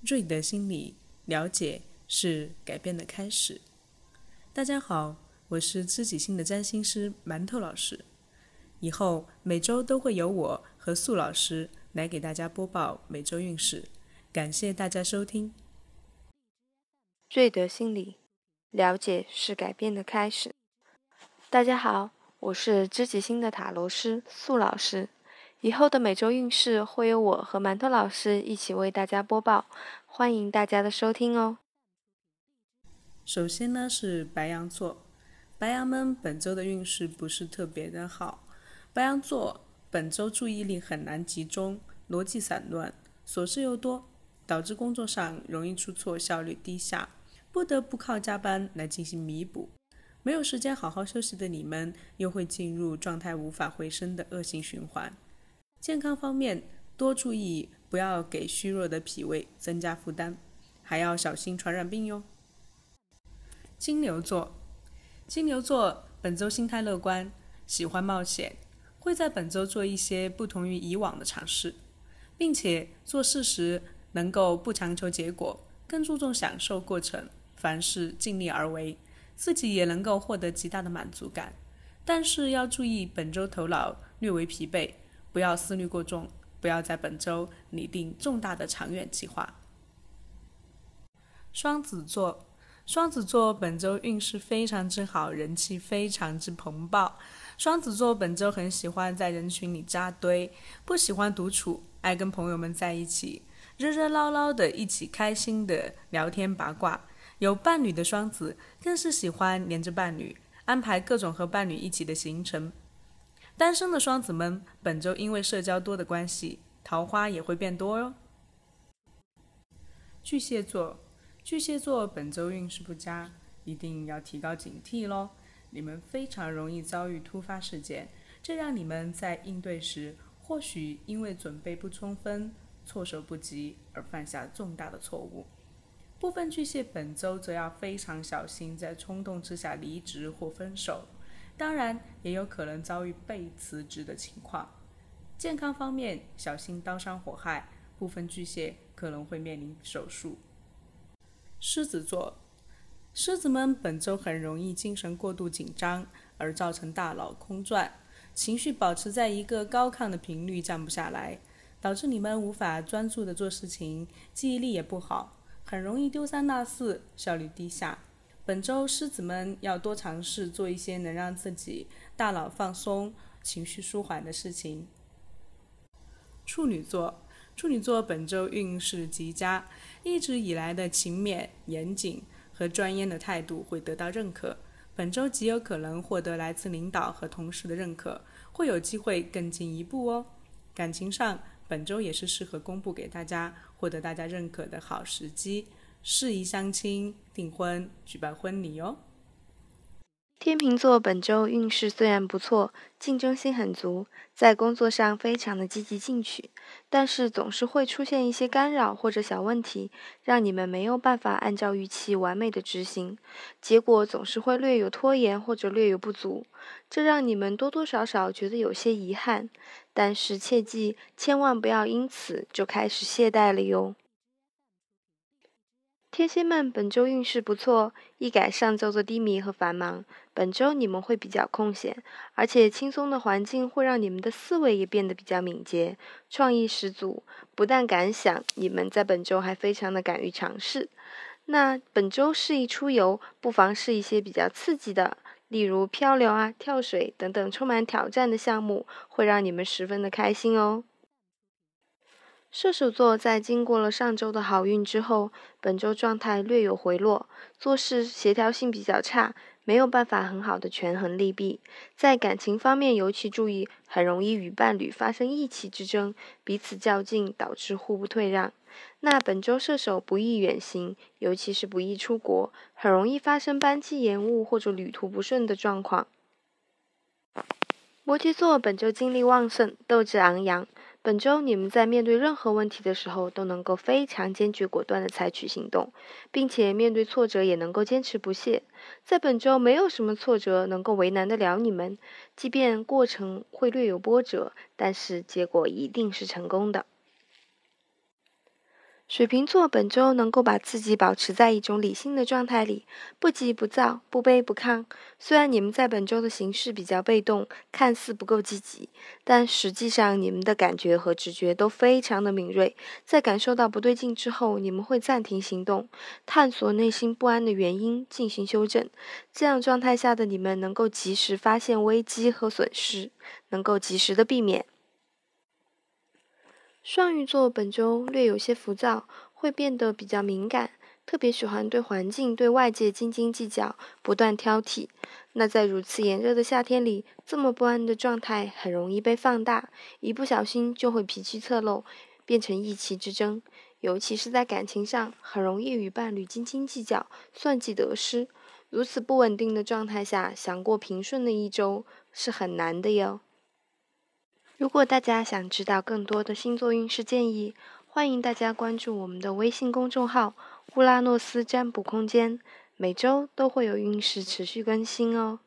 瑞德心理，了解是改变的开始。大家好，我是知己心的占星师馒头老师。以后每周都会有我和素老师来给大家播报每周运势。感谢大家收听。瑞德心理，了解是改变的开始。大家好，我是知己心的塔罗师素老师。以后的每周运势会由我和馒头老师一起为大家播报，欢迎大家的收听哦。首先呢是白羊座，白羊们本周的运势不是特别的好。白羊座本周注意力很难集中，逻辑散乱，琐事又多，导致工作上容易出错，效率低下，不得不靠加班来进行弥补。没有时间好好休息的你们，又会进入状态无法回升的恶性循环。健康方面，多注意不要给虚弱的脾胃增加负担，还要小心传染病哟。金牛座，金牛座本周心态乐观，喜欢冒险，会在本周做一些不同于以往的尝试，并且做事时能够不强求结果，更注重享受过程，凡事尽力而为，自己也能够获得极大的满足感。但是要注意，本周头脑略为疲惫。不要思虑过重，不要在本周拟定重大的长远计划。双子座，双子座本周运势非常之好，人气非常之蓬勃。双子座本周很喜欢在人群里扎堆，不喜欢独处，爱跟朋友们在一起，热热闹闹的一起开心的聊天八卦。有伴侣的双子更是喜欢黏着伴侣，安排各种和伴侣一起的行程。单身的双子们，本周因为社交多的关系，桃花也会变多哟。巨蟹座，巨蟹座本周运势不佳，一定要提高警惕喽。你们非常容易遭遇突发事件，这让你们在应对时，或许因为准备不充分、措手不及而犯下重大的错误。部分巨蟹本周则要非常小心，在冲动之下离职或分手。当然，也有可能遭遇被辞职的情况。健康方面，小心刀伤火害，部分巨蟹可能会面临手术。狮子座，狮子们本周很容易精神过度紧张，而造成大脑空转，情绪保持在一个高亢的频率，降不下来，导致你们无法专注的做事情，记忆力也不好，很容易丢三落四，效率低下。本周狮子们要多尝试做一些能让自己大脑放松、情绪舒缓的事情。处女座，处女座本周运势极佳，一直以来的勤勉、严谨和专业的态度会得到认可。本周极有可能获得来自领导和同事的认可，会有机会更进一步哦。感情上，本周也是适合公布给大家、获得大家认可的好时机。适宜相亲、订婚、举办婚礼哦。天秤座本周运势虽然不错，竞争心很足，在工作上非常的积极进取，但是总是会出现一些干扰或者小问题，让你们没有办法按照预期完美的执行，结果总是会略有拖延或者略有不足，这让你们多多少少觉得有些遗憾。但是切记，千万不要因此就开始懈怠了哟。天蝎们本周运势不错，一改上周的低迷和繁忙，本周你们会比较空闲，而且轻松的环境会让你们的思维也变得比较敏捷，创意十足。不但敢想，你们在本周还非常的敢于尝试。那本周适宜出游，不妨试一些比较刺激的，例如漂流啊、跳水等等充满挑战的项目，会让你们十分的开心哦。射手座在经过了上周的好运之后，本周状态略有回落，做事协调性比较差，没有办法很好的权衡利弊。在感情方面尤其注意，很容易与伴侣发生意气之争，彼此较劲，导致互不退让。那本周射手不宜远行，尤其是不宜出国，很容易发生班机延误或者旅途不顺的状况。摩羯座本周精力旺盛，斗志昂扬。本周你们在面对任何问题的时候，都能够非常坚决果断地采取行动，并且面对挫折也能够坚持不懈。在本周，没有什么挫折能够为难得了你们，即便过程会略有波折，但是结果一定是成功的。水瓶座本周能够把自己保持在一种理性的状态里，不急不躁，不卑不亢。虽然你们在本周的形势比较被动，看似不够积极，但实际上你们的感觉和直觉都非常的敏锐。在感受到不对劲之后，你们会暂停行动，探索内心不安的原因，进行修正。这样状态下的你们能够及时发现危机和损失，能够及时的避免。双鱼座本周略有些浮躁，会变得比较敏感，特别喜欢对环境、对外界斤斤计较，不断挑剔。那在如此炎热的夏天里，这么不安的状态很容易被放大，一不小心就会脾气侧漏，变成意气之争。尤其是在感情上，很容易与伴侣斤斤计较，算计得失。如此不稳定的状态下，想过平顺的一周是很难的哟。如果大家想知道更多的星座运势建议，欢迎大家关注我们的微信公众号“乌拉诺斯占卜空间”，每周都会有运势持续更新哦。